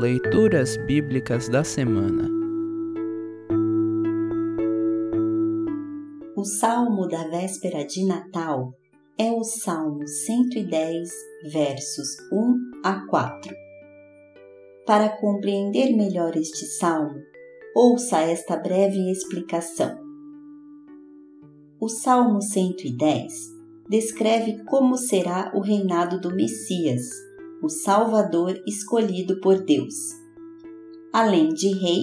Leituras Bíblicas da Semana O salmo da véspera de Natal é o Salmo 110, versos 1 a 4. Para compreender melhor este salmo, ouça esta breve explicação. O Salmo 110 descreve como será o reinado do Messias o Salvador escolhido por Deus. Além de rei,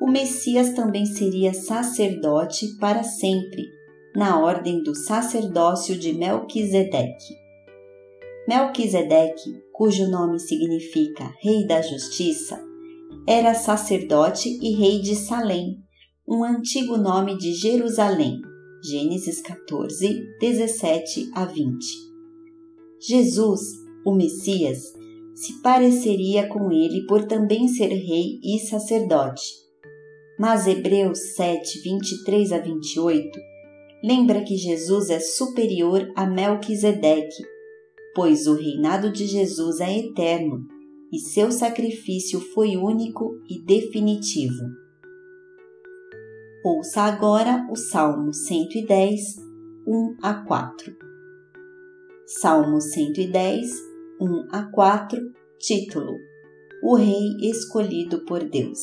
o Messias também seria sacerdote para sempre, na ordem do sacerdócio de Melquisedeque. Melquisedeque, cujo nome significa Rei da Justiça, era sacerdote e rei de Salém, um antigo nome de Jerusalém. Gênesis 14, 17 a 20. Jesus o Messias, se pareceria com ele por também ser rei e sacerdote. Mas Hebreus 7, 23 a 28 lembra que Jesus é superior a Melquisedeque, pois o reinado de Jesus é eterno e seu sacrifício foi único e definitivo. Ouça agora o Salmo 110, 1 a 4. Salmo 110, 1 a 4, título: O Rei Escolhido por Deus.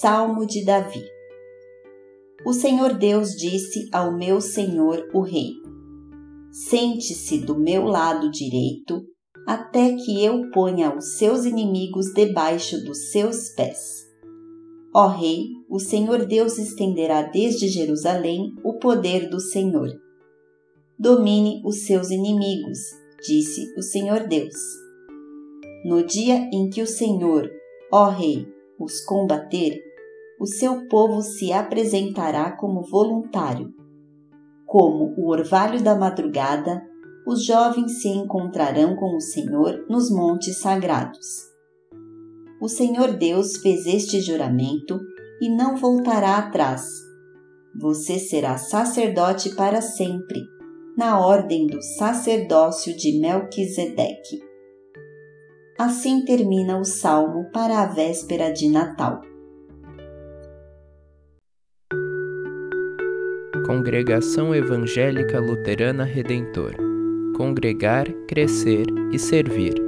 Salmo de Davi. O Senhor Deus disse ao meu Senhor, o Rei: Sente-se do meu lado direito, até que eu ponha os seus inimigos debaixo dos seus pés. Ó Rei, o Senhor Deus estenderá desde Jerusalém o poder do Senhor. Domine os seus inimigos disse o Senhor Deus. No dia em que o Senhor, ó Rei, os combater, o seu povo se apresentará como voluntário. Como o orvalho da madrugada, os jovens se encontrarão com o Senhor nos montes sagrados. O Senhor Deus fez este juramento e não voltará atrás. Você será sacerdote para sempre na ordem do sacerdócio de Melquisedeque. Assim termina o salmo para a véspera de Natal. Congregação Evangélica Luterana Redentor Congregar, Crescer e Servir.